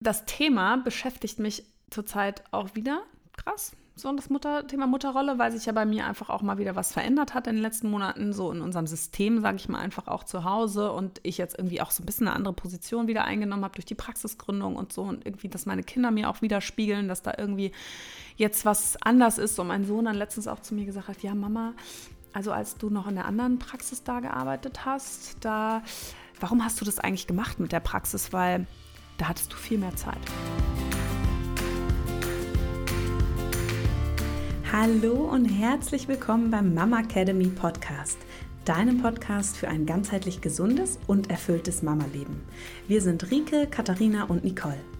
das Thema beschäftigt mich zurzeit auch wieder krass. So das Mutter Thema Mutterrolle, weil sich ja bei mir einfach auch mal wieder was verändert hat in den letzten Monaten, so in unserem System, sage ich mal einfach auch zu Hause und ich jetzt irgendwie auch so ein bisschen eine andere Position wieder eingenommen habe durch die Praxisgründung und so und irgendwie, dass meine Kinder mir auch widerspiegeln, dass da irgendwie jetzt was anders ist. Und mein Sohn dann letztens auch zu mir gesagt hat, ja Mama, also als du noch in der anderen Praxis da gearbeitet hast, da, warum hast du das eigentlich gemacht mit der Praxis? Weil da hattest du viel mehr Zeit. Hallo und herzlich willkommen beim Mama Academy Podcast, deinem Podcast für ein ganzheitlich gesundes und erfülltes Mama-Leben. Wir sind Rike, Katharina und Nicole,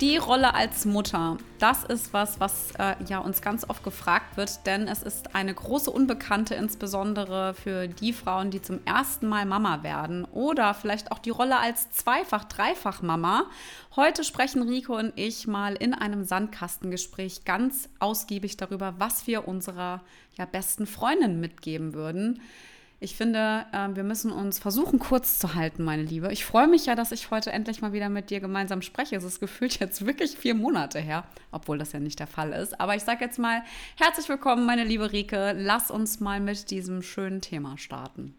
Die Rolle als Mutter, das ist was, was äh, ja uns ganz oft gefragt wird, denn es ist eine große Unbekannte, insbesondere für die Frauen, die zum ersten Mal Mama werden oder vielleicht auch die Rolle als Zweifach-, Dreifach-Mama. Heute sprechen Rico und ich mal in einem Sandkastengespräch ganz ausgiebig darüber, was wir unserer ja, besten Freundin mitgeben würden. Ich finde, äh, wir müssen uns versuchen, kurz zu halten, meine Liebe. Ich freue mich ja, dass ich heute endlich mal wieder mit dir gemeinsam spreche. Es ist gefühlt jetzt wirklich vier Monate her, obwohl das ja nicht der Fall ist. Aber ich sage jetzt mal herzlich willkommen, meine liebe Rike. Lass uns mal mit diesem schönen Thema starten.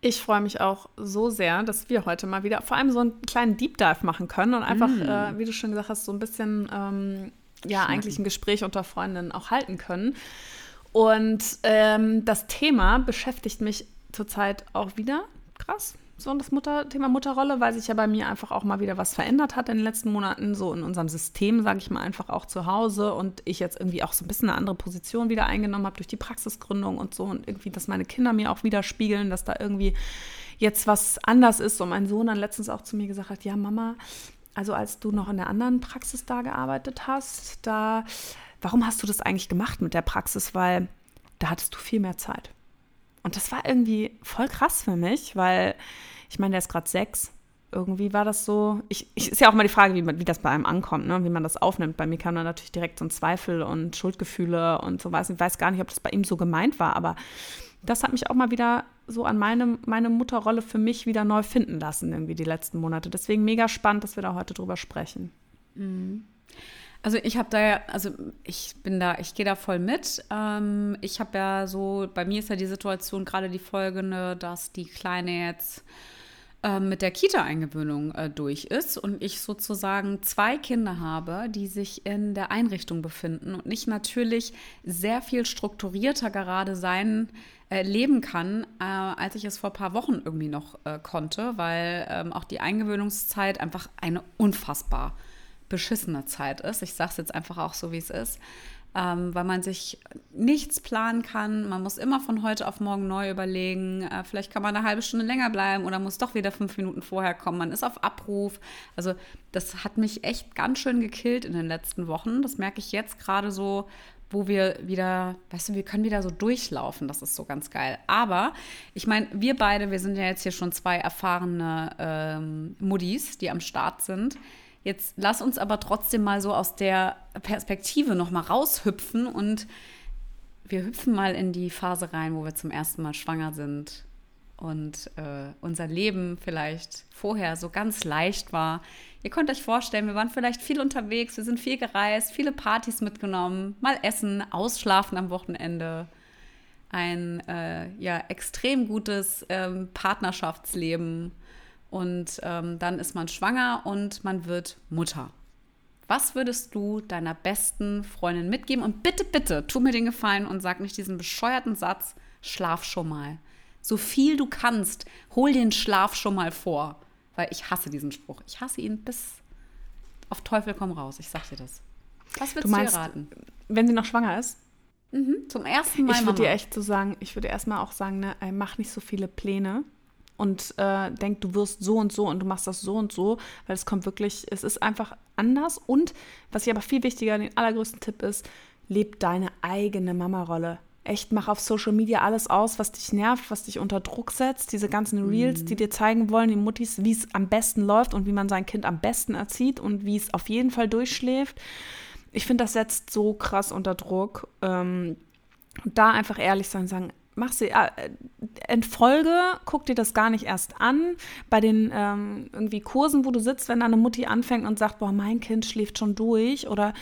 Ich freue mich auch so sehr, dass wir heute mal wieder vor allem so einen kleinen Deep Dive machen können und einfach, mm. äh, wie du schon gesagt hast, so ein bisschen ähm, ja eigentlich ein Gespräch unter Freundinnen auch halten können. Und ähm, das Thema beschäftigt mich zurzeit auch wieder krass. So das Mutter Thema Mutterrolle, weil sich ja bei mir einfach auch mal wieder was verändert hat in den letzten Monaten, so in unserem System, sage ich mal einfach auch zu Hause und ich jetzt irgendwie auch so ein bisschen eine andere Position wieder eingenommen habe durch die Praxisgründung und so und irgendwie, dass meine Kinder mir auch widerspiegeln, dass da irgendwie jetzt was anders ist. Und mein Sohn dann letztens auch zu mir gesagt hat, ja Mama, also als du noch in der anderen Praxis da gearbeitet hast, da warum hast du das eigentlich gemacht mit der Praxis? Weil da hattest du viel mehr Zeit. Und das war irgendwie voll krass für mich, weil ich meine, der ist gerade sechs. Irgendwie war das so. Ich, ich, ist ja auch mal die Frage, wie, man, wie das bei einem ankommt, ne? wie man das aufnimmt. Bei mir kam dann natürlich direkt so ein Zweifel und Schuldgefühle und so was. Ich weiß gar nicht, ob das bei ihm so gemeint war, aber das hat mich auch mal wieder so an meine, meine Mutterrolle für mich wieder neu finden lassen, irgendwie die letzten Monate. Deswegen mega spannend, dass wir da heute drüber sprechen. Mhm. Also ich habe da ja, also ich bin da, ich gehe da voll mit. Ähm, ich habe ja so, bei mir ist ja die Situation gerade die folgende, dass die Kleine jetzt äh, mit der Kita-Eingewöhnung äh, durch ist und ich sozusagen zwei Kinder habe, die sich in der Einrichtung befinden und ich natürlich sehr viel strukturierter gerade sein äh, leben kann, äh, als ich es vor ein paar Wochen irgendwie noch äh, konnte, weil ähm, auch die Eingewöhnungszeit einfach eine unfassbar beschissene Zeit ist. Ich sage es jetzt einfach auch so, wie es ist. Ähm, weil man sich nichts planen kann. Man muss immer von heute auf morgen neu überlegen. Äh, vielleicht kann man eine halbe Stunde länger bleiben oder muss doch wieder fünf Minuten vorher kommen. Man ist auf Abruf. Also das hat mich echt ganz schön gekillt in den letzten Wochen. Das merke ich jetzt gerade so, wo wir wieder, weißt du, wir können wieder so durchlaufen. Das ist so ganz geil. Aber ich meine, wir beide, wir sind ja jetzt hier schon zwei erfahrene ähm, Muddis, die am Start sind Jetzt lass uns aber trotzdem mal so aus der Perspektive noch mal raushüpfen und wir hüpfen mal in die Phase rein, wo wir zum ersten Mal schwanger sind und äh, unser Leben vielleicht vorher so ganz leicht war. Ihr könnt euch vorstellen, wir waren vielleicht viel unterwegs, wir sind viel gereist, viele Partys mitgenommen, mal essen, ausschlafen am Wochenende. Ein äh, ja, extrem gutes ähm, Partnerschaftsleben und ähm, dann ist man schwanger und man wird Mutter. Was würdest du deiner besten Freundin mitgeben? Und bitte, bitte, tu mir den Gefallen und sag nicht diesen bescheuerten Satz, schlaf schon mal. So viel du kannst, hol den Schlaf schon mal vor. Weil ich hasse diesen Spruch. Ich hasse ihn bis auf Teufel komm raus. Ich sag dir das. Was würdest du, meinst, du raten? Wenn sie noch schwanger ist? Mhm, zum ersten Mal. Ich würde dir echt so sagen, ich würde erstmal auch sagen, ne, mach nicht so viele Pläne und äh, denkt, du wirst so und so und du machst das so und so, weil es kommt wirklich, es ist einfach anders. Und was ich aber viel wichtiger, den allergrößten Tipp ist, leb deine eigene Mama-Rolle echt mach auf Social Media alles aus, was dich nervt, was dich unter Druck setzt. Diese ganzen Reels, mhm. die dir zeigen wollen, die Muttis, wie es am besten läuft und wie man sein Kind am besten erzieht und wie es auf jeden Fall durchschläft. Ich finde, das setzt so krass unter Druck. Ähm, da einfach ehrlich sein, sagen, mach sie, äh, entfolge, guck dir das gar nicht erst an. Bei den ähm, irgendwie Kursen, wo du sitzt, wenn eine Mutti anfängt und sagt, boah, mein Kind schläft schon durch oder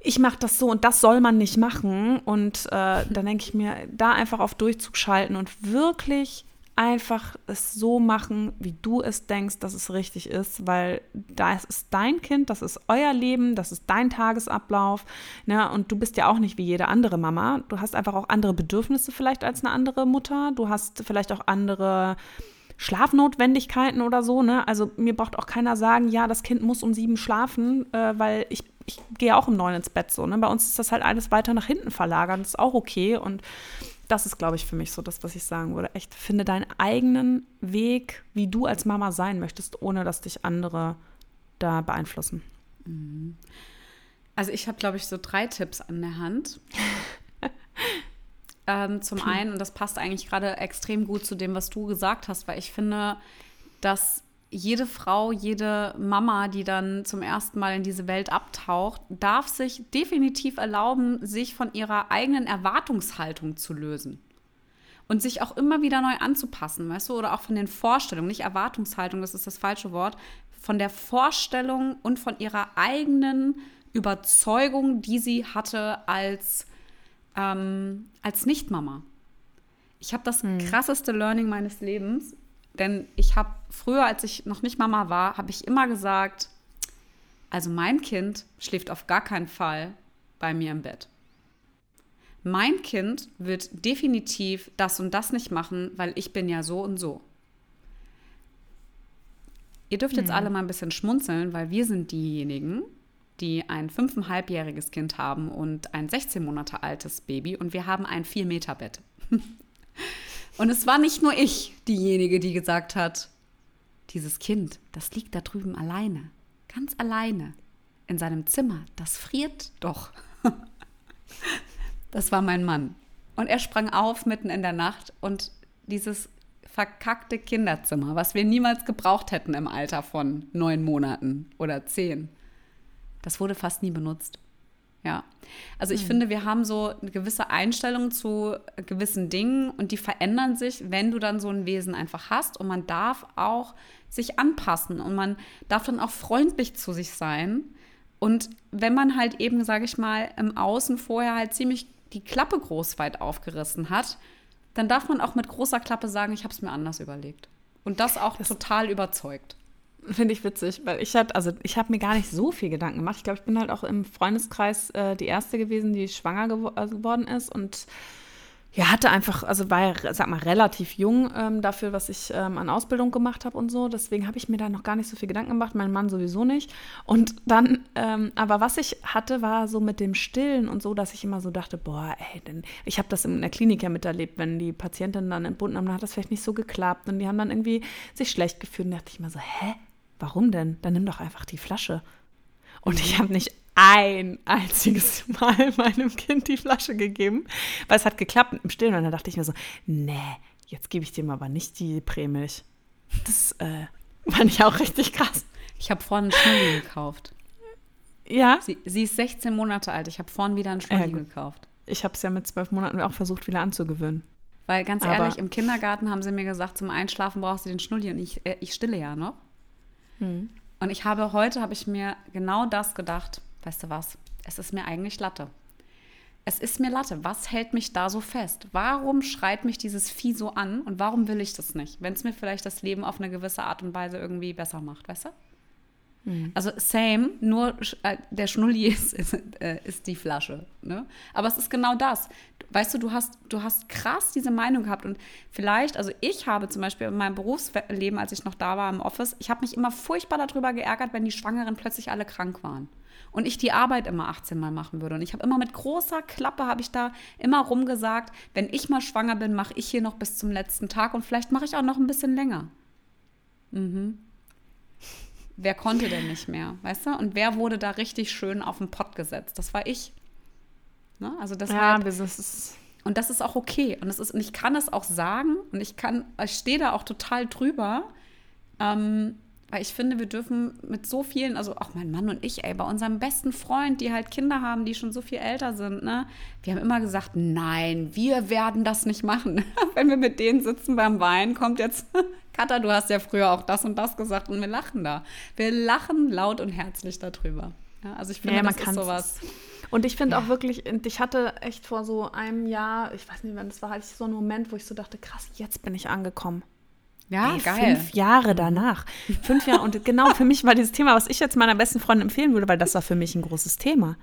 ich mache das so und das soll man nicht machen. Und äh, dann denke ich mir, da einfach auf Durchzug schalten und wirklich einfach es so machen, wie du es denkst, dass es richtig ist, weil das ist dein Kind, das ist euer Leben, das ist dein Tagesablauf. Ne? Und du bist ja auch nicht wie jede andere Mama. Du hast einfach auch andere Bedürfnisse vielleicht als eine andere Mutter. Du hast vielleicht auch andere Schlafnotwendigkeiten oder so. Ne? Also mir braucht auch keiner sagen, ja, das Kind muss um sieben schlafen, äh, weil ich ich gehe auch um neun ins Bett so. Ne? Bei uns ist das halt alles weiter nach hinten verlagert. Das ist auch okay. Und das ist, glaube ich, für mich so das, was ich sagen würde. Echt, finde deinen eigenen Weg, wie du als Mama sein möchtest, ohne dass dich andere da beeinflussen. Mhm. Also ich habe, glaube ich, so drei Tipps an der Hand. ähm, zum einen, und das passt eigentlich gerade extrem gut zu dem, was du gesagt hast, weil ich finde, dass jede Frau, jede Mama, die dann zum ersten Mal in diese Welt abtaucht, darf sich definitiv erlauben, sich von ihrer eigenen Erwartungshaltung zu lösen. Und sich auch immer wieder neu anzupassen, weißt du, oder auch von den Vorstellungen, nicht Erwartungshaltung, das ist das falsche Wort, von der Vorstellung und von ihrer eigenen Überzeugung, die sie hatte als, ähm, als Nicht-Mama. Ich habe das hm. krasseste Learning meines Lebens denn ich habe früher, als ich noch nicht Mama war, habe ich immer gesagt, also mein Kind schläft auf gar keinen Fall bei mir im Bett. Mein Kind wird definitiv das und das nicht machen, weil ich bin ja so und so. Ihr dürft jetzt hm. alle mal ein bisschen schmunzeln, weil wir sind diejenigen, die ein fünfeinhalbjähriges Kind haben und ein 16 Monate altes Baby und wir haben ein 4-Meter-Bett. Und es war nicht nur ich diejenige, die gesagt hat, dieses Kind, das liegt da drüben alleine, ganz alleine in seinem Zimmer, das friert doch. Das war mein Mann. Und er sprang auf mitten in der Nacht und dieses verkackte Kinderzimmer, was wir niemals gebraucht hätten im Alter von neun Monaten oder zehn, das wurde fast nie benutzt. Ja. Also ich mhm. finde, wir haben so eine gewisse Einstellung zu gewissen Dingen und die verändern sich, wenn du dann so ein Wesen einfach hast. Und man darf auch sich anpassen und man darf dann auch freundlich zu sich sein. Und wenn man halt eben, sage ich mal, im Außen vorher halt ziemlich die Klappe groß weit aufgerissen hat, dann darf man auch mit großer Klappe sagen, ich habe es mir anders überlegt. Und das auch das total überzeugt. Finde ich witzig, weil ich hatte, also ich habe mir gar nicht so viel Gedanken gemacht. Ich glaube, ich bin halt auch im Freundeskreis äh, die erste gewesen, die schwanger gewo äh, geworden ist und ja, hatte einfach, also war ja, sag mal, relativ jung ähm, dafür, was ich ähm, an Ausbildung gemacht habe und so. Deswegen habe ich mir da noch gar nicht so viel Gedanken gemacht, mein Mann sowieso nicht. Und dann, ähm, aber was ich hatte, war so mit dem Stillen und so, dass ich immer so dachte, boah, ey, denn ich habe das in der Klinik ja miterlebt, wenn die Patientinnen dann entbunden haben, dann hat das vielleicht nicht so geklappt und die haben dann irgendwie sich schlecht gefühlt und dachte ich immer so, hä? Warum denn? Dann nimm doch einfach die Flasche. Und ich habe nicht ein einziges Mal meinem Kind die Flasche gegeben, weil es hat geklappt im Stillen. Und dann dachte ich mir so, nee, jetzt gebe ich dem aber nicht die Prämilch. Das äh, fand ich auch richtig krass. Ich habe vorhin einen Schnulli gekauft. Ja? Sie, sie, ist 16 Monate alt. Ich habe vorhin wieder einen Schnulli äh, gekauft. Ich habe es ja mit zwölf Monaten auch versucht, wieder anzugewöhnen. Weil ganz aber ehrlich, im Kindergarten haben sie mir gesagt, zum Einschlafen brauchst du den Schnulli und ich, äh, ich stille ja noch. Mhm. Und ich habe heute, habe ich mir genau das gedacht. Weißt du was? Es ist mir eigentlich Latte. Es ist mir Latte. Was hält mich da so fest? Warum schreit mich dieses Vieh so an und warum will ich das nicht? Wenn es mir vielleicht das Leben auf eine gewisse Art und Weise irgendwie besser macht, weißt du? Mhm. Also same, nur äh, der Schnulli ist, ist, äh, ist die Flasche. Ne? Aber es ist genau das. Weißt du, du hast, du hast krass diese Meinung gehabt und vielleicht, also ich habe zum Beispiel in meinem Berufsleben, als ich noch da war im Office, ich habe mich immer furchtbar darüber geärgert, wenn die Schwangeren plötzlich alle krank waren und ich die Arbeit immer 18 Mal machen würde. Und ich habe immer mit großer Klappe, habe ich da immer rumgesagt, wenn ich mal schwanger bin, mache ich hier noch bis zum letzten Tag und vielleicht mache ich auch noch ein bisschen länger. Mhm wer konnte denn nicht mehr, weißt du? Und wer wurde da richtig schön auf den Pott gesetzt? Das war ich. Ne? Also deshalb, ja, das ist und das ist auch okay. Und, das ist, und ich kann es auch sagen und ich kann, ich stehe da auch total drüber. Ähm, weil ich finde, wir dürfen mit so vielen, also auch mein Mann und ich, ey, bei unserem besten Freund, die halt Kinder haben, die schon so viel älter sind, ne, wir haben immer gesagt, nein, wir werden das nicht machen. Wenn wir mit denen sitzen beim Wein, kommt jetzt, Katha, du hast ja früher auch das und das gesagt und wir lachen da. Wir lachen laut und herzlich darüber. Ja, also ich finde, ja, das ist sowas. Und ich finde ja. auch wirklich, ich hatte echt vor so einem Jahr, ich weiß nicht, wann das war, hatte ich so einen Moment, wo ich so dachte, krass, jetzt bin ich angekommen. Ja, geil. Fünf Jahre danach. Fünf Jahre. Und genau für mich war dieses Thema, was ich jetzt meiner besten Freundin empfehlen würde, weil das war für mich ein großes Thema.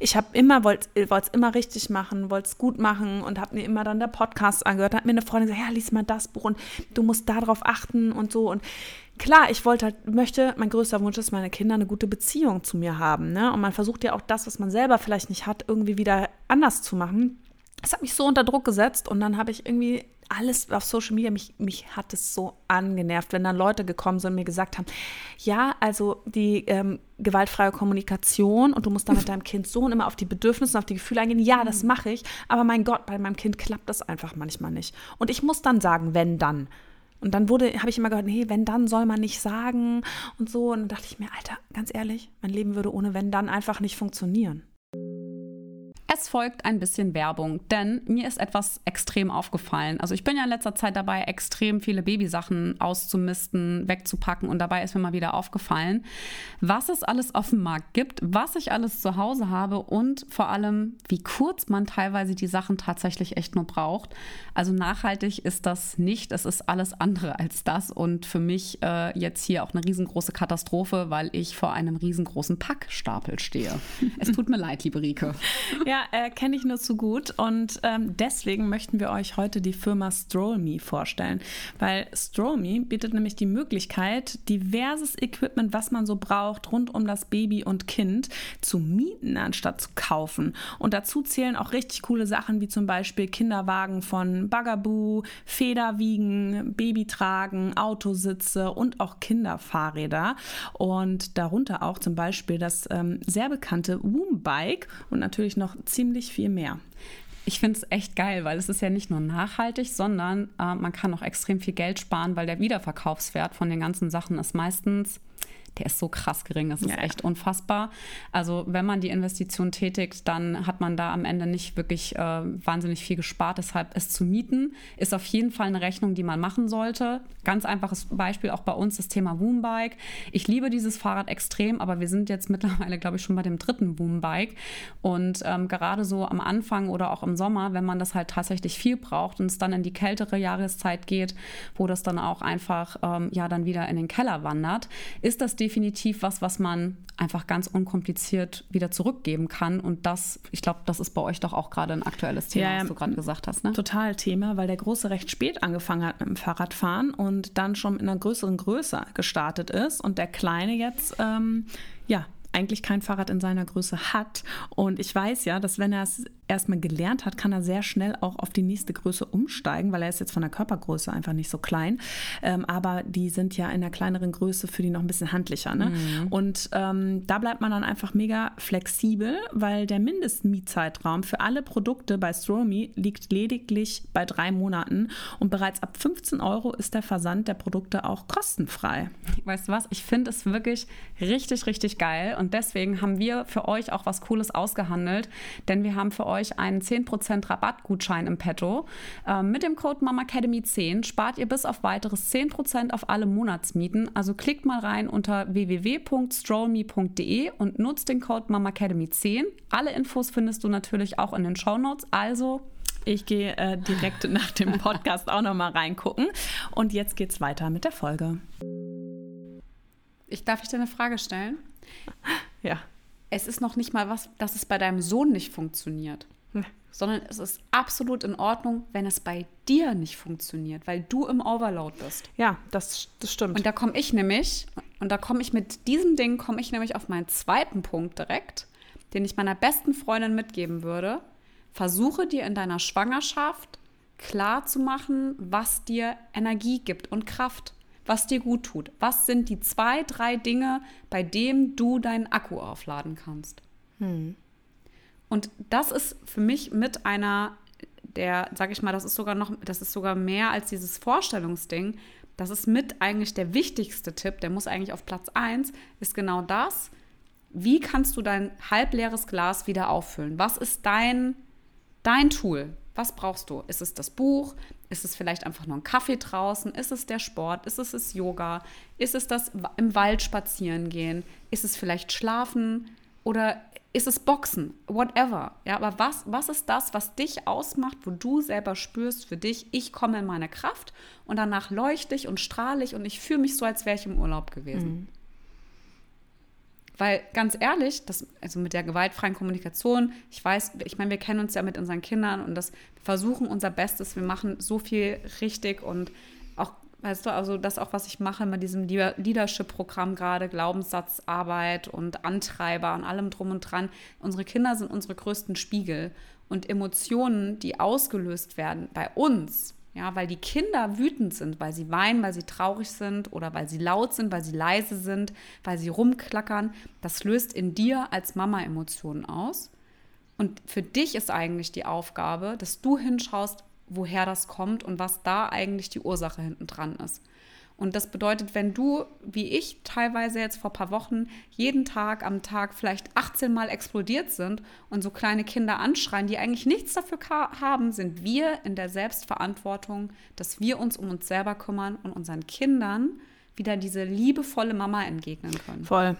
Ich habe immer, wollte es immer richtig machen, wollte es gut machen und habe mir immer dann der Podcast angehört. Da hat mir eine Freundin gesagt, ja, lies mal das Buch und du musst darauf achten und so. Und klar, ich wollte halt, möchte, mein größter Wunsch ist, meine Kinder eine gute Beziehung zu mir haben. Ne? Und man versucht ja auch das, was man selber vielleicht nicht hat, irgendwie wieder anders zu machen. Das hat mich so unter Druck gesetzt und dann habe ich irgendwie alles auf Social Media, mich, mich hat es so angenervt, wenn dann Leute gekommen sind und mir gesagt haben, ja, also die ähm, gewaltfreie Kommunikation und du musst dann mit deinem Kind so und immer auf die Bedürfnisse und auf die Gefühle eingehen. Ja, das mhm. mache ich, aber mein Gott, bei meinem Kind klappt das einfach manchmal nicht. Und ich muss dann sagen, wenn dann. Und dann wurde, habe ich immer gehört, nee, wenn dann soll man nicht sagen und so. Und dann dachte ich mir, Alter, ganz ehrlich, mein Leben würde ohne wenn dann einfach nicht funktionieren. Es folgt ein bisschen Werbung, denn mir ist etwas extrem aufgefallen. Also ich bin ja in letzter Zeit dabei, extrem viele Babysachen auszumisten, wegzupacken und dabei ist mir mal wieder aufgefallen, was es alles auf dem Markt gibt, was ich alles zu Hause habe und vor allem, wie kurz man teilweise die Sachen tatsächlich echt nur braucht. Also nachhaltig ist das nicht, es ist alles andere als das und für mich äh, jetzt hier auch eine riesengroße Katastrophe, weil ich vor einem riesengroßen Packstapel stehe. es tut mir leid, liebe Rike. Ja, äh, kenne ich nur zu gut und ähm, deswegen möchten wir euch heute die Firma StrollMe vorstellen, weil StrollMe bietet nämlich die Möglichkeit, diverses Equipment, was man so braucht, rund um das Baby und Kind zu mieten, anstatt zu kaufen. Und dazu zählen auch richtig coole Sachen wie zum Beispiel Kinderwagen von Bugaboo, Federwiegen, Babytragen, Autositze und auch Kinderfahrräder. Und darunter auch zum Beispiel das ähm, sehr bekannte Woombike und natürlich noch ziemlich viel mehr. Ich finde es echt geil, weil es ist ja nicht nur nachhaltig, sondern äh, man kann auch extrem viel Geld sparen, weil der Wiederverkaufswert von den ganzen Sachen ist meistens der ist so krass gering. Das ist ja, echt unfassbar. Also wenn man die Investition tätigt, dann hat man da am Ende nicht wirklich äh, wahnsinnig viel gespart. Deshalb es zu mieten ist auf jeden Fall eine Rechnung, die man machen sollte. Ganz einfaches Beispiel auch bei uns das Thema Woombike. Ich liebe dieses Fahrrad extrem, aber wir sind jetzt mittlerweile, glaube ich, schon bei dem dritten Woombike. Und ähm, gerade so am Anfang oder auch im Sommer, wenn man das halt tatsächlich viel braucht und es dann in die kältere Jahreszeit geht, wo das dann auch einfach ähm, ja dann wieder in den Keller wandert, ist das definitiv was, was man einfach ganz unkompliziert wieder zurückgeben kann. Und das, ich glaube, das ist bei euch doch auch gerade ein aktuelles Thema, ja, was du gerade gesagt hast. Ne? Total Thema, weil der Große recht spät angefangen hat mit dem Fahrradfahren und dann schon in einer größeren Größe gestartet ist und der Kleine jetzt ähm, ja eigentlich kein Fahrrad in seiner Größe hat. Und ich weiß ja, dass wenn er es erstmal gelernt hat, kann er sehr schnell auch auf die nächste Größe umsteigen, weil er ist jetzt von der Körpergröße einfach nicht so klein. Ähm, aber die sind ja in einer kleineren Größe für die noch ein bisschen handlicher. Ne? Mhm. Und ähm, da bleibt man dann einfach mega flexibel, weil der Mindestmietzeitraum für alle Produkte bei Stromi liegt lediglich bei drei Monaten und bereits ab 15 Euro ist der Versand der Produkte auch kostenfrei. Weißt du was? Ich finde es wirklich richtig, richtig geil und deswegen haben wir für euch auch was Cooles ausgehandelt, denn wir haben für euch euch einen 10% Rabattgutschein im Petto. Ähm, mit dem Code MAMAcademy10 spart ihr bis auf weiteres 10% auf alle Monatsmieten. Also klickt mal rein unter www.strollme.de und nutzt den Code MAMAcademy10. Alle Infos findest du natürlich auch in den Show Notes. Also ich gehe äh, direkt nach dem Podcast auch noch mal reingucken. Und jetzt geht's weiter mit der Folge. Ich darf ich dir eine Frage stellen? Ja es ist noch nicht mal was, dass es bei deinem Sohn nicht funktioniert. Hm. Sondern es ist absolut in Ordnung, wenn es bei dir nicht funktioniert, weil du im Overload bist. Ja, das, das stimmt. Und da komme ich nämlich, und da komme ich mit diesem Ding, komme ich nämlich auf meinen zweiten Punkt direkt, den ich meiner besten Freundin mitgeben würde. Versuche dir in deiner Schwangerschaft klar zu machen, was dir Energie gibt und Kraft was dir gut tut. Was sind die zwei, drei Dinge, bei denen du deinen Akku aufladen kannst? Hm. Und das ist für mich mit einer der, sag ich mal, das ist sogar noch, das ist sogar mehr als dieses Vorstellungsding. Das ist mit eigentlich der wichtigste Tipp, der muss eigentlich auf Platz 1, ist genau das. Wie kannst du dein halbleeres Glas wieder auffüllen? Was ist dein, dein Tool? Was brauchst du? Ist es das Buch? Ist es vielleicht einfach nur ein Kaffee draußen? Ist es der Sport? Ist es das Yoga? Ist es das im Wald spazieren gehen? Ist es vielleicht schlafen? Oder ist es Boxen? Whatever. Ja, aber was, was ist das, was dich ausmacht, wo du selber spürst für dich, ich komme in meine Kraft und danach leuchte ich und strahle ich und ich fühle mich so, als wäre ich im Urlaub gewesen. Mhm. Weil ganz ehrlich, das, also mit der gewaltfreien Kommunikation, ich weiß, ich meine, wir kennen uns ja mit unseren Kindern und das versuchen unser Bestes, wir machen so viel richtig und auch, weißt du, also das auch, was ich mache mit diesem Leadership-Programm gerade, Glaubenssatzarbeit und Antreiber und allem drum und dran. Unsere Kinder sind unsere größten Spiegel und Emotionen, die ausgelöst werden bei uns, ja, weil die Kinder wütend sind, weil sie weinen, weil sie traurig sind oder weil sie laut sind, weil sie leise sind, weil sie rumklackern. Das löst in dir als Mama Emotionen aus. Und für dich ist eigentlich die Aufgabe, dass du hinschaust, woher das kommt und was da eigentlich die Ursache hinten dran ist. Und das bedeutet, wenn du, wie ich teilweise jetzt vor ein paar Wochen, jeden Tag am Tag vielleicht 18 Mal explodiert sind und so kleine Kinder anschreien, die eigentlich nichts dafür haben, sind wir in der Selbstverantwortung, dass wir uns um uns selber kümmern und unseren Kindern wieder diese liebevolle Mama entgegnen können. Voll.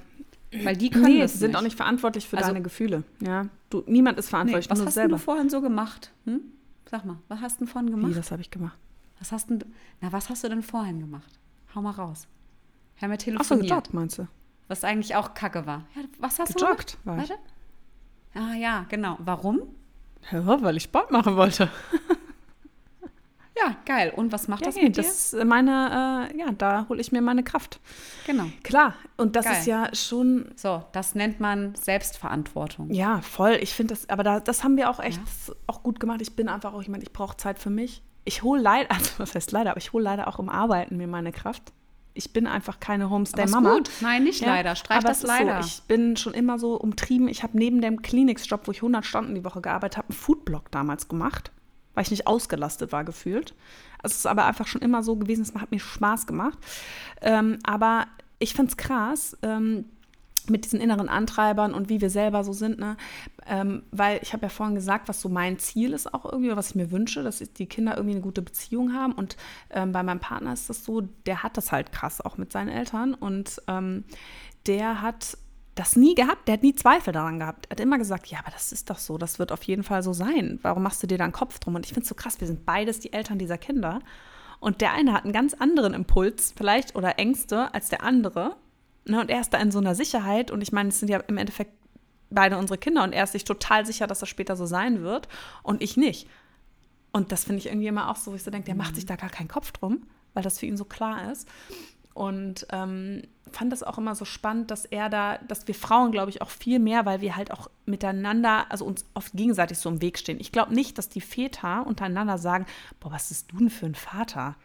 Weil die können nee, das sind nicht. auch nicht verantwortlich für also, deine Gefühle. Ja, du, niemand ist verantwortlich. Nee, was hast selber. du vorhin so gemacht? Hm? Sag mal, was hast du denn vorhin gemacht? Wie, was habe ich gemacht? Was hast du, na, was hast du denn vorhin gemacht? Hau mal raus. Wir haben ja telefoniert. Ach so, gejoggt, meinst du? Was eigentlich auch kacke war. Ja, was hast gejoggt, du gemacht? Warte. Ah ja, genau. Warum? Ja, weil ich Sport machen wollte. ja, geil. Und was macht ja, das mit das dir? Ist meine, äh, ja, da hole ich mir meine Kraft. Genau. Klar. Und das geil. ist ja schon. So, das nennt man Selbstverantwortung. Ja, voll. Ich finde das, aber da, das haben wir auch echt ja. auch gut gemacht. Ich bin einfach auch jemand, ich brauche Zeit für mich ich hole leider, also was heißt leider, aber ich hole leider auch im Arbeiten mir meine Kraft. Ich bin einfach keine Homestay-Mama. gut, nein, nicht ja, leider. Streich das leider. So, ich bin schon immer so umtrieben. Ich habe neben dem Kliniksjob, wo ich 100 Stunden die Woche gearbeitet habe, einen Foodblog damals gemacht, weil ich nicht ausgelastet war gefühlt. Also es ist aber einfach schon immer so gewesen, es hat mir Spaß gemacht. Ähm, aber ich finde es krass, ähm, mit diesen inneren Antreibern und wie wir selber so sind, ne? Ähm, weil ich habe ja vorhin gesagt, was so mein Ziel ist auch irgendwie, oder was ich mir wünsche, dass die Kinder irgendwie eine gute Beziehung haben. Und ähm, bei meinem Partner ist das so, der hat das halt krass auch mit seinen Eltern und ähm, der hat das nie gehabt, der hat nie Zweifel daran gehabt. Er hat immer gesagt, ja, aber das ist doch so, das wird auf jeden Fall so sein. Warum machst du dir da einen Kopf drum? Und ich finde es so krass, wir sind beides die Eltern dieser Kinder. Und der eine hat einen ganz anderen Impuls vielleicht oder Ängste als der andere. Ne, und er ist da in so einer Sicherheit und ich meine, es sind ja im Endeffekt beide unsere Kinder und er ist sich total sicher, dass das später so sein wird und ich nicht. Und das finde ich irgendwie immer auch so, wo ich so denke, der macht sich da gar keinen Kopf drum, weil das für ihn so klar ist. Und ähm, fand das auch immer so spannend, dass er da, dass wir Frauen, glaube ich, auch viel mehr, weil wir halt auch miteinander, also uns oft gegenseitig so im Weg stehen. Ich glaube nicht, dass die Väter untereinander sagen, boah, was bist du denn für ein Vater?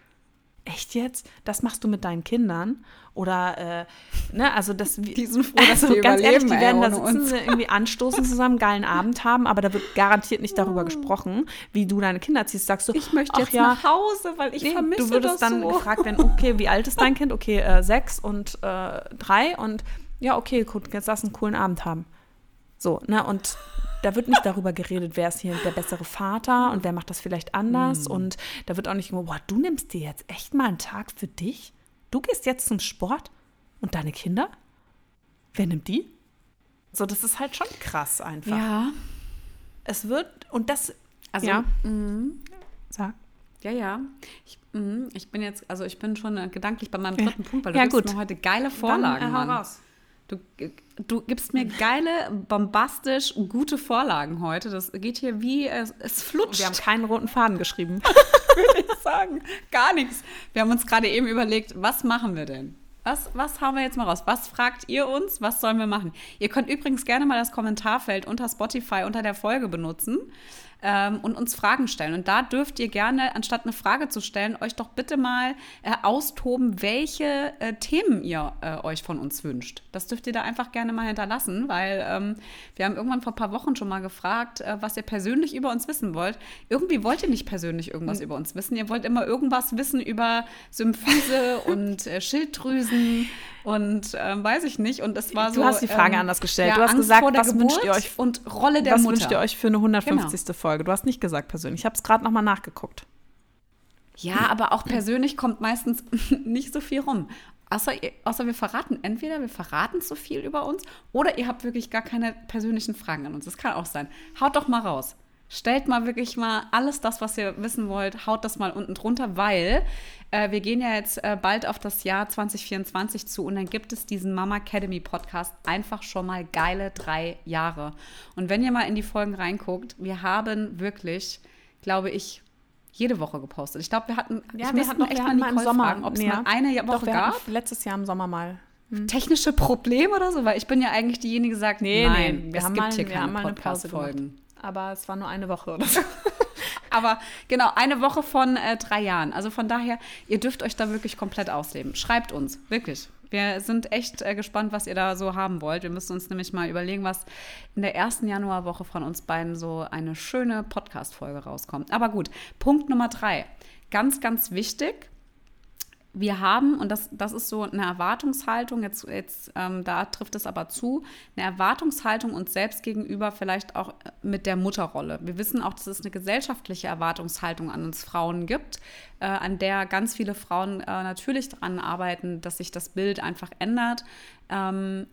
Echt jetzt? Das machst du mit deinen Kindern? Oder, äh, ne, also das, die sind froh, dass also, wir ganz ehrlich, die werden da sitzen, uns. irgendwie anstoßen zusammen, geilen Abend haben, aber da wird garantiert nicht darüber gesprochen, wie du deine Kinder ziehst. Sagst du, ich möchte jetzt ja, nach Hause, weil ich nee, vermisse Du würdest dann so. gefragt werden, okay, wie alt ist dein Kind? Okay, äh, sechs und äh, drei und ja, okay, gut, jetzt lass einen coolen Abend haben. So, ne, und da wird nicht darüber geredet, wer ist hier der bessere Vater und wer macht das vielleicht anders. Mm. Und da wird auch nicht immer, boah, du nimmst dir jetzt echt mal einen Tag für dich? Du gehst jetzt zum Sport und deine Kinder? Wer nimmt die? So, das ist halt schon krass einfach. Ja. Es wird, und das, also, ja. Mm, sag. Ja, ja. Ich, mm, ich bin jetzt, also ich bin schon gedanklich bei meinem dritten ja. Punkt, weil du ja, gut. mir heute geile Vorlagen, Dann, äh, Mann. Raus. Du, du gibst mir geile, bombastisch gute Vorlagen heute. Das geht hier wie, es, es flutscht. Wir haben keinen roten Faden geschrieben. Würde ich sagen. Gar nichts. Wir haben uns gerade eben überlegt, was machen wir denn? Was, was haben wir jetzt mal raus? Was fragt ihr uns? Was sollen wir machen? Ihr könnt übrigens gerne mal das Kommentarfeld unter Spotify unter der Folge benutzen. Ähm, und uns Fragen stellen. Und da dürft ihr gerne, anstatt eine Frage zu stellen, euch doch bitte mal äh, austoben, welche äh, Themen ihr äh, euch von uns wünscht. Das dürft ihr da einfach gerne mal hinterlassen, weil ähm, wir haben irgendwann vor ein paar Wochen schon mal gefragt, äh, was ihr persönlich über uns wissen wollt. Irgendwie wollt ihr nicht persönlich irgendwas mhm. über uns wissen. Ihr wollt immer irgendwas wissen über Symphyse und äh, Schilddrüsen und ähm, weiß ich nicht. Und es war du so. Du hast die Frage ähm, anders gestellt. Ja, du hast Angst gesagt, was Geburt wünscht ihr euch und Rolle der was Mutter. wünscht ihr euch für eine 150. Genau. Folge? Du hast nicht gesagt persönlich. Ich habe es gerade noch mal nachgeguckt. Ja, aber auch persönlich kommt meistens nicht so viel rum. Außer, außer wir verraten, entweder wir verraten so viel über uns oder ihr habt wirklich gar keine persönlichen Fragen an uns. Das kann auch sein. Haut doch mal raus. Stellt mal wirklich mal alles das, was ihr wissen wollt, haut das mal unten drunter, weil äh, wir gehen ja jetzt äh, bald auf das Jahr 2024 zu und dann gibt es diesen Mama Academy Podcast einfach schon mal geile drei Jahre. Und wenn ihr mal in die Folgen reinguckt, wir haben wirklich, glaube ich, jede Woche gepostet. Ich glaube, wir hatten, ja, wir hatten echt mal Nicole im Sommer, fragen, ob es ja. mal eine Woche Doch, gab. letztes Jahr im Sommer mal. Hm. Technische Probleme oder so, weil ich bin ja eigentlich diejenige, die sagt, nee, nein, nee, wir es haben gibt mal, hier keine Podcast-Folgen. Aber es war nur eine Woche oder so. Aber genau, eine Woche von äh, drei Jahren. Also von daher, ihr dürft euch da wirklich komplett ausleben. Schreibt uns, wirklich. Wir sind echt äh, gespannt, was ihr da so haben wollt. Wir müssen uns nämlich mal überlegen, was in der ersten Januarwoche von uns beiden so eine schöne Podcast-Folge rauskommt. Aber gut, Punkt Nummer drei. Ganz, ganz wichtig wir haben, und das, das ist so eine Erwartungshaltung, jetzt, jetzt ähm, da trifft es aber zu, eine Erwartungshaltung uns selbst gegenüber, vielleicht auch mit der Mutterrolle. Wir wissen auch, dass es eine gesellschaftliche Erwartungshaltung an uns Frauen gibt, äh, an der ganz viele Frauen äh, natürlich daran arbeiten, dass sich das Bild einfach ändert. Ähm,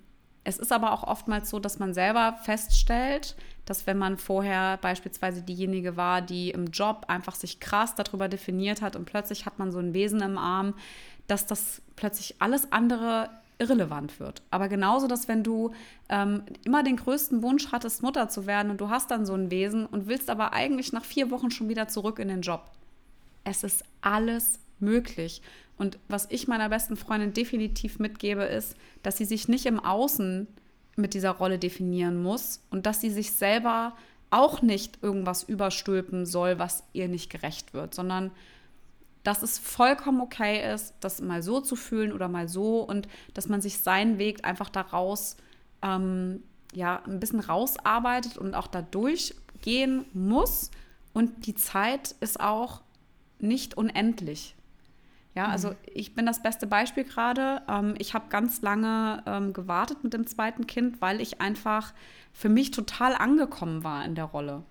es ist aber auch oftmals so, dass man selber feststellt, dass wenn man vorher beispielsweise diejenige war, die im Job einfach sich krass darüber definiert hat und plötzlich hat man so ein Wesen im Arm, dass das plötzlich alles andere irrelevant wird. Aber genauso, dass wenn du ähm, immer den größten Wunsch hattest, Mutter zu werden und du hast dann so ein Wesen und willst aber eigentlich nach vier Wochen schon wieder zurück in den Job. Es ist alles möglich. Und was ich meiner besten Freundin definitiv mitgebe, ist, dass sie sich nicht im Außen mit dieser Rolle definieren muss und dass sie sich selber auch nicht irgendwas überstülpen soll, was ihr nicht gerecht wird, sondern dass es vollkommen okay ist, das mal so zu fühlen oder mal so und dass man sich seinen Weg einfach daraus ähm, ja ein bisschen rausarbeitet und auch da durchgehen muss und die Zeit ist auch nicht unendlich. Ja, mhm. also ich bin das beste Beispiel gerade. Ähm, ich habe ganz lange ähm, gewartet mit dem zweiten Kind, weil ich einfach für mich total angekommen war in der Rolle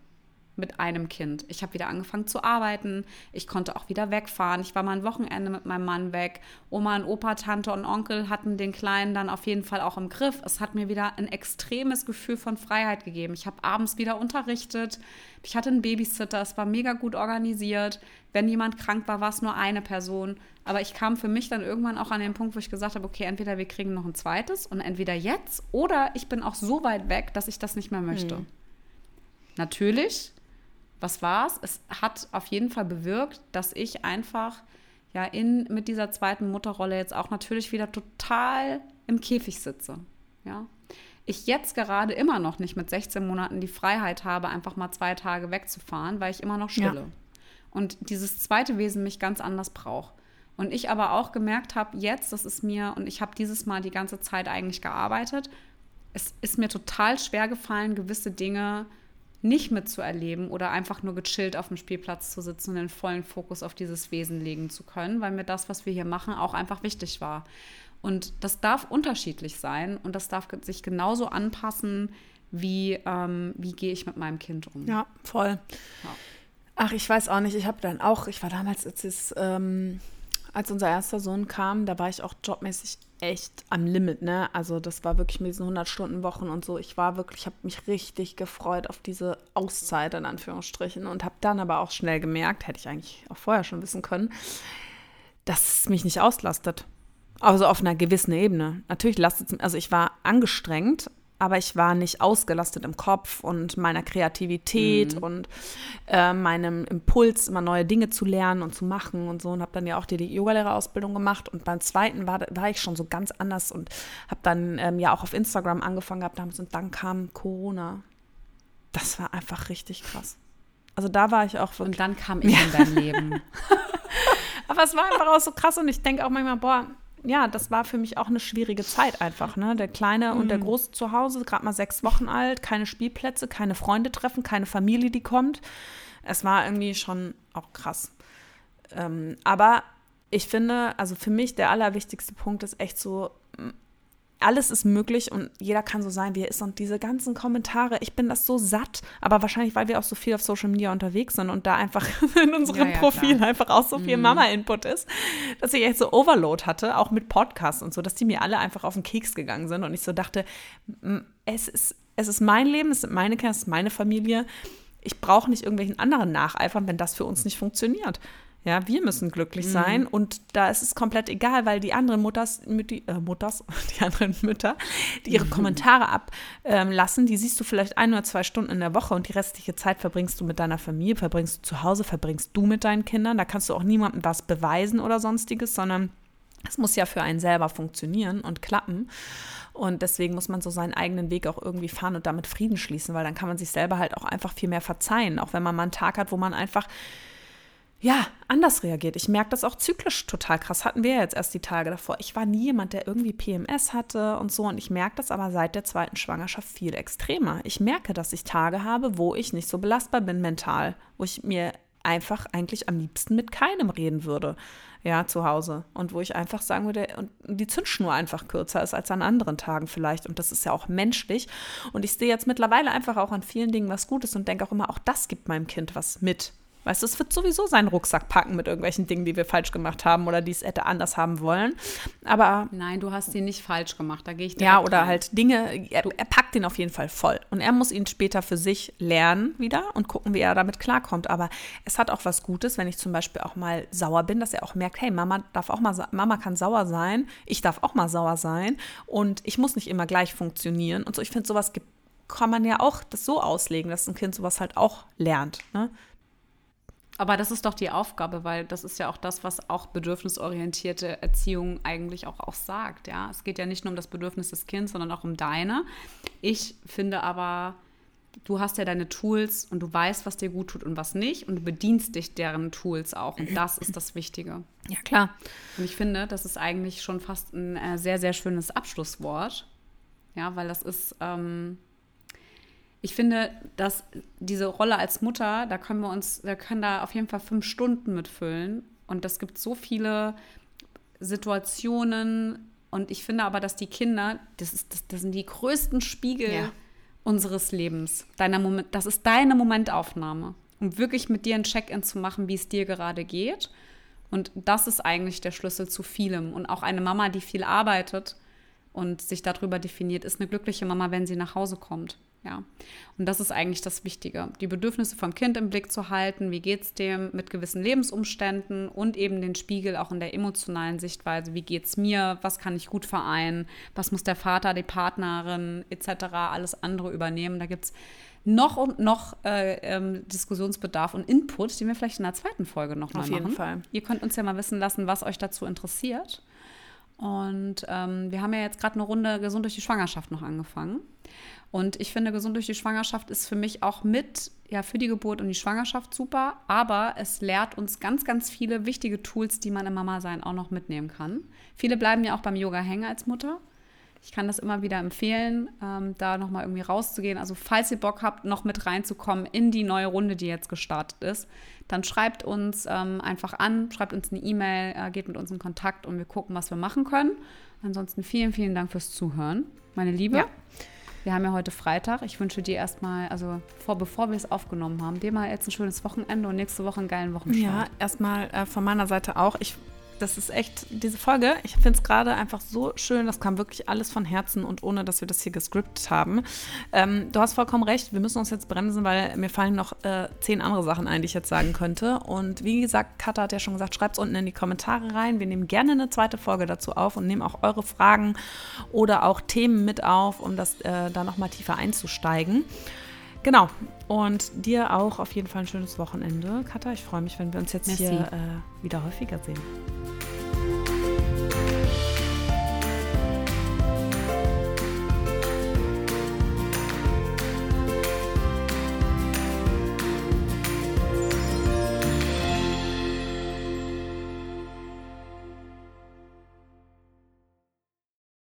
mit einem Kind. Ich habe wieder angefangen zu arbeiten. Ich konnte auch wieder wegfahren. Ich war mal ein Wochenende mit meinem Mann weg. Oma und Opa, Tante und Onkel hatten den Kleinen dann auf jeden Fall auch im Griff. Es hat mir wieder ein extremes Gefühl von Freiheit gegeben. Ich habe abends wieder unterrichtet. Ich hatte einen Babysitter. Es war mega gut organisiert. Wenn jemand krank war, war es nur eine Person. Aber ich kam für mich dann irgendwann auch an den Punkt, wo ich gesagt habe, okay, entweder wir kriegen noch ein zweites und entweder jetzt oder ich bin auch so weit weg, dass ich das nicht mehr möchte. Hm. Natürlich was war's? Es hat auf jeden Fall bewirkt, dass ich einfach ja in mit dieser zweiten Mutterrolle jetzt auch natürlich wieder total im Käfig sitze. Ja. Ich jetzt gerade immer noch nicht mit 16 Monaten die Freiheit habe, einfach mal zwei Tage wegzufahren, weil ich immer noch stille. Ja. Und dieses zweite Wesen mich ganz anders braucht. Und ich aber auch gemerkt habe, jetzt, das ist mir, und ich habe dieses Mal die ganze Zeit eigentlich gearbeitet, es ist mir total schwer gefallen, gewisse Dinge nicht mitzuerleben oder einfach nur gechillt auf dem Spielplatz zu sitzen und den vollen Fokus auf dieses Wesen legen zu können, weil mir das, was wir hier machen, auch einfach wichtig war. Und das darf unterschiedlich sein und das darf sich genauso anpassen, wie, ähm, wie gehe ich mit meinem Kind um. Ja, voll. Ja. Ach, ich weiß auch nicht. Ich habe dann auch, ich war damals, als, es, ähm, als unser erster Sohn kam, da war ich auch jobmäßig echt am Limit, ne? Also das war wirklich mit diesen 100-Stunden-Wochen und so. Ich war wirklich, ich habe mich richtig gefreut auf diese Auszeit in Anführungsstrichen und habe dann aber auch schnell gemerkt, hätte ich eigentlich auch vorher schon wissen können, dass es mich nicht auslastet. Also auf einer gewissen Ebene. Natürlich lastet es, also ich war angestrengt, aber ich war nicht ausgelastet im Kopf und meiner Kreativität mhm. und äh, meinem Impuls, immer neue Dinge zu lernen und zu machen und so. Und habe dann ja auch die, die Yogalehrerausbildung gemacht. Und beim zweiten war, war ich schon so ganz anders und habe dann ähm, ja auch auf Instagram angefangen gehabt damals. Und dann kam Corona. Das war einfach richtig krass. Also da war ich auch wirklich. Und dann kam ich ja. in dein Leben. Aber es war einfach auch so krass und ich denke auch manchmal, boah, ja, das war für mich auch eine schwierige Zeit einfach. Ne? Der Kleine mhm. und der mhm. Große zu Hause, gerade mal sechs Wochen alt, keine Spielplätze, keine Freunde treffen, keine Familie, die kommt. Es war irgendwie schon auch krass. Ähm, aber ich finde, also für mich der allerwichtigste Punkt ist echt so, alles ist möglich und jeder kann so sein, wie er ist. Und diese ganzen Kommentare, ich bin das so satt, aber wahrscheinlich, weil wir auch so viel auf Social Media unterwegs sind und da einfach in unserem ja, ja, Profil klar. einfach auch so viel mhm. Mama-Input ist, dass ich echt so Overload hatte, auch mit Podcasts und so, dass die mir alle einfach auf den Keks gegangen sind und ich so dachte, es ist, es ist mein Leben, es sind meine Kinder, es ist meine Familie. Ich brauche nicht irgendwelchen anderen nacheifern, wenn das für uns nicht funktioniert. Ja, wir müssen glücklich sein mhm. und da ist es komplett egal, weil die anderen Mutters, Mütti, äh, Mutters, die anderen Mütter, die ihre mhm. Kommentare ablassen, ähm, die siehst du vielleicht ein oder zwei Stunden in der Woche und die restliche Zeit verbringst du mit deiner Familie, verbringst du zu Hause, verbringst du mit deinen Kindern. Da kannst du auch niemandem was beweisen oder sonstiges, sondern es muss ja für einen selber funktionieren und klappen. Und deswegen muss man so seinen eigenen Weg auch irgendwie fahren und damit Frieden schließen, weil dann kann man sich selber halt auch einfach viel mehr verzeihen. Auch wenn man mal einen Tag hat, wo man einfach ja, anders reagiert. Ich merke das auch zyklisch total krass. Hatten wir ja jetzt erst die Tage davor. Ich war nie jemand, der irgendwie PMS hatte und so. Und ich merke das aber seit der zweiten Schwangerschaft viel extremer. Ich merke, dass ich Tage habe, wo ich nicht so belastbar bin mental, wo ich mir einfach eigentlich am liebsten mit keinem reden würde, ja, zu Hause. Und wo ich einfach sagen würde, und die Zündschnur einfach kürzer ist als an anderen Tagen vielleicht. Und das ist ja auch menschlich. Und ich sehe jetzt mittlerweile einfach auch an vielen Dingen was Gutes und denke auch immer, auch das gibt meinem Kind was mit. Weißt du, es wird sowieso seinen Rucksack packen mit irgendwelchen Dingen, die wir falsch gemacht haben oder die es hätte anders haben wollen. Aber. Nein, du hast sie nicht falsch gemacht, da gehe ich Ja, oder rein. halt Dinge, er, er, packt den auf jeden Fall voll. Und er muss ihn später für sich lernen wieder und gucken, wie er damit klarkommt. Aber es hat auch was Gutes, wenn ich zum Beispiel auch mal sauer bin, dass er auch merkt, hey, Mama darf auch mal, Mama kann sauer sein, ich darf auch mal sauer sein und ich muss nicht immer gleich funktionieren. Und so, ich finde, sowas gibt kann man ja auch das so auslegen, dass ein Kind sowas halt auch lernt. Ne? Aber das ist doch die Aufgabe, weil das ist ja auch das, was auch bedürfnisorientierte Erziehung eigentlich auch, auch sagt. Ja, es geht ja nicht nur um das Bedürfnis des Kindes, sondern auch um deine. Ich finde aber, du hast ja deine Tools und du weißt, was dir gut tut und was nicht und du bedienst dich deren Tools auch und das ist das Wichtige. Ja, klar. Und ich finde, das ist eigentlich schon fast ein äh, sehr, sehr schönes Abschlusswort. Ja, weil das ist, ähm, ich finde, dass diese Rolle als Mutter, da können wir uns, wir können da auf jeden Fall fünf Stunden mitfüllen. Und das gibt so viele Situationen. Und ich finde aber, dass die Kinder, das, ist, das, das sind die größten Spiegel ja. unseres Lebens. Deiner Moment, das ist deine Momentaufnahme. Um wirklich mit dir ein Check-in zu machen, wie es dir gerade geht. Und das ist eigentlich der Schlüssel zu vielem. Und auch eine Mama, die viel arbeitet und sich darüber definiert, ist eine glückliche Mama, wenn sie nach Hause kommt. Ja. Und das ist eigentlich das Wichtige. Die Bedürfnisse vom Kind im Blick zu halten, wie geht es dem mit gewissen Lebensumständen und eben den Spiegel auch in der emotionalen Sichtweise, wie geht es mir, was kann ich gut vereinen, was muss der Vater, die Partnerin etc., alles andere übernehmen. Da gibt es noch und noch äh, ähm, Diskussionsbedarf und Input, den wir vielleicht in der zweiten Folge noch mal Auf jeden machen. Fall. Ihr könnt uns ja mal wissen lassen, was euch dazu interessiert. Und ähm, wir haben ja jetzt gerade eine Runde gesund durch die Schwangerschaft noch angefangen. Und ich finde, gesund durch die Schwangerschaft ist für mich auch mit, ja, für die Geburt und die Schwangerschaft super. Aber es lehrt uns ganz, ganz viele wichtige Tools, die man im Mama-Sein auch noch mitnehmen kann. Viele bleiben ja auch beim Yoga hängen als Mutter. Ich kann das immer wieder empfehlen, ähm, da nochmal irgendwie rauszugehen. Also falls ihr Bock habt, noch mit reinzukommen in die neue Runde, die jetzt gestartet ist, dann schreibt uns ähm, einfach an, schreibt uns eine E-Mail, äh, geht mit uns in Kontakt und wir gucken, was wir machen können. Ansonsten vielen, vielen Dank fürs Zuhören, meine Liebe. Ja. Wir haben ja heute Freitag. Ich wünsche dir erstmal, also vor, bevor wir es aufgenommen haben, dir mal jetzt ein schönes Wochenende und nächste Woche einen geilen Wochenstart. Ja, erstmal äh, von meiner Seite auch. Ich das ist echt, diese Folge, ich finde es gerade einfach so schön, das kam wirklich alles von Herzen und ohne, dass wir das hier gescriptet haben. Ähm, du hast vollkommen recht, wir müssen uns jetzt bremsen, weil mir fallen noch äh, zehn andere Sachen ein, die ich jetzt sagen könnte. Und wie gesagt, Katha hat ja schon gesagt, schreibt es unten in die Kommentare rein. Wir nehmen gerne eine zweite Folge dazu auf und nehmen auch eure Fragen oder auch Themen mit auf, um das äh, da nochmal tiefer einzusteigen. Genau. Und dir auch auf jeden Fall ein schönes Wochenende, Katha. Ich freue mich, wenn wir uns jetzt Merci. hier äh, wieder häufiger sehen.